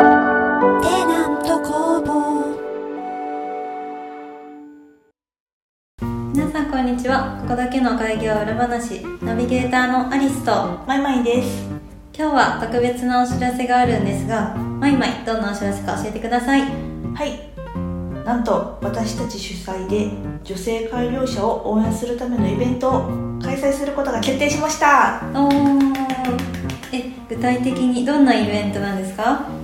ナント工房皆さんこんにちは。ここだけの開業裏話。ナビゲーターのアリスと。マイマイです。今日は特別なお知らせがあるんですがマイマイどんなお知らせか教えてください。はい。なんと私たち主催で女性改良者を応援するためのイベントを開催することが決定しました。おー。え具体的にどんなイベントなんですか？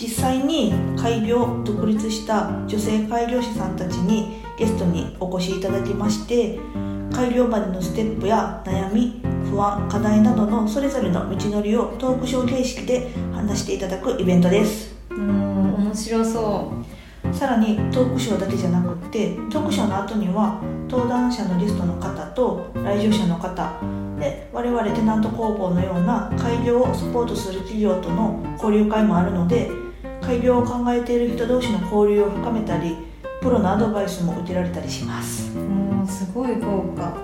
実際に開業独立した女性改良者さんたちにゲストにお越しいただきまして改良までのステップや悩み不安課題などのそれぞれの道のりをトークショー形式で話していただくイベントです。うーん面白そさらにトークショーだけじゃなくってトークショーの後には登壇者のゲストの方と来場者の方で我々テナント工房のような開業をサポートする企業との交流会もあるので開業を考えている人同士の交流を深めたりプロのアドバイスも受けられたりします。うもうすごい豪華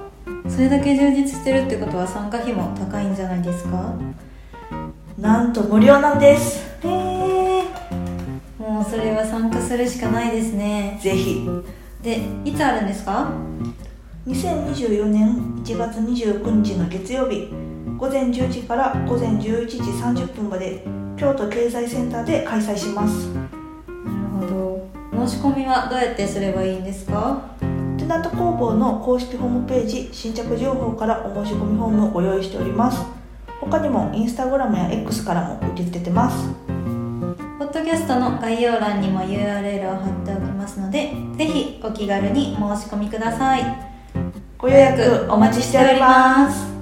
それだけ充実してるってことは参加費も高いんじゃないですか？なんと無料なんです。へえもうそれは参加するしかないですね。ぜひ。でいつあるんですか？2024年1月29日の月曜日午前10時から午前11時30分まで京都経済センターで開催します。なるほど。申し込みはどうやってすればいいんですか？テナント工房の公式ホームページ新着情報からお申し込みフォームをご用意しております。他にもインスタグラムや X からも受け付けてます。ポッドキャストの概要欄にも URL を貼っておきますのでぜひお気軽に申し込みください。ご予約お待ちしております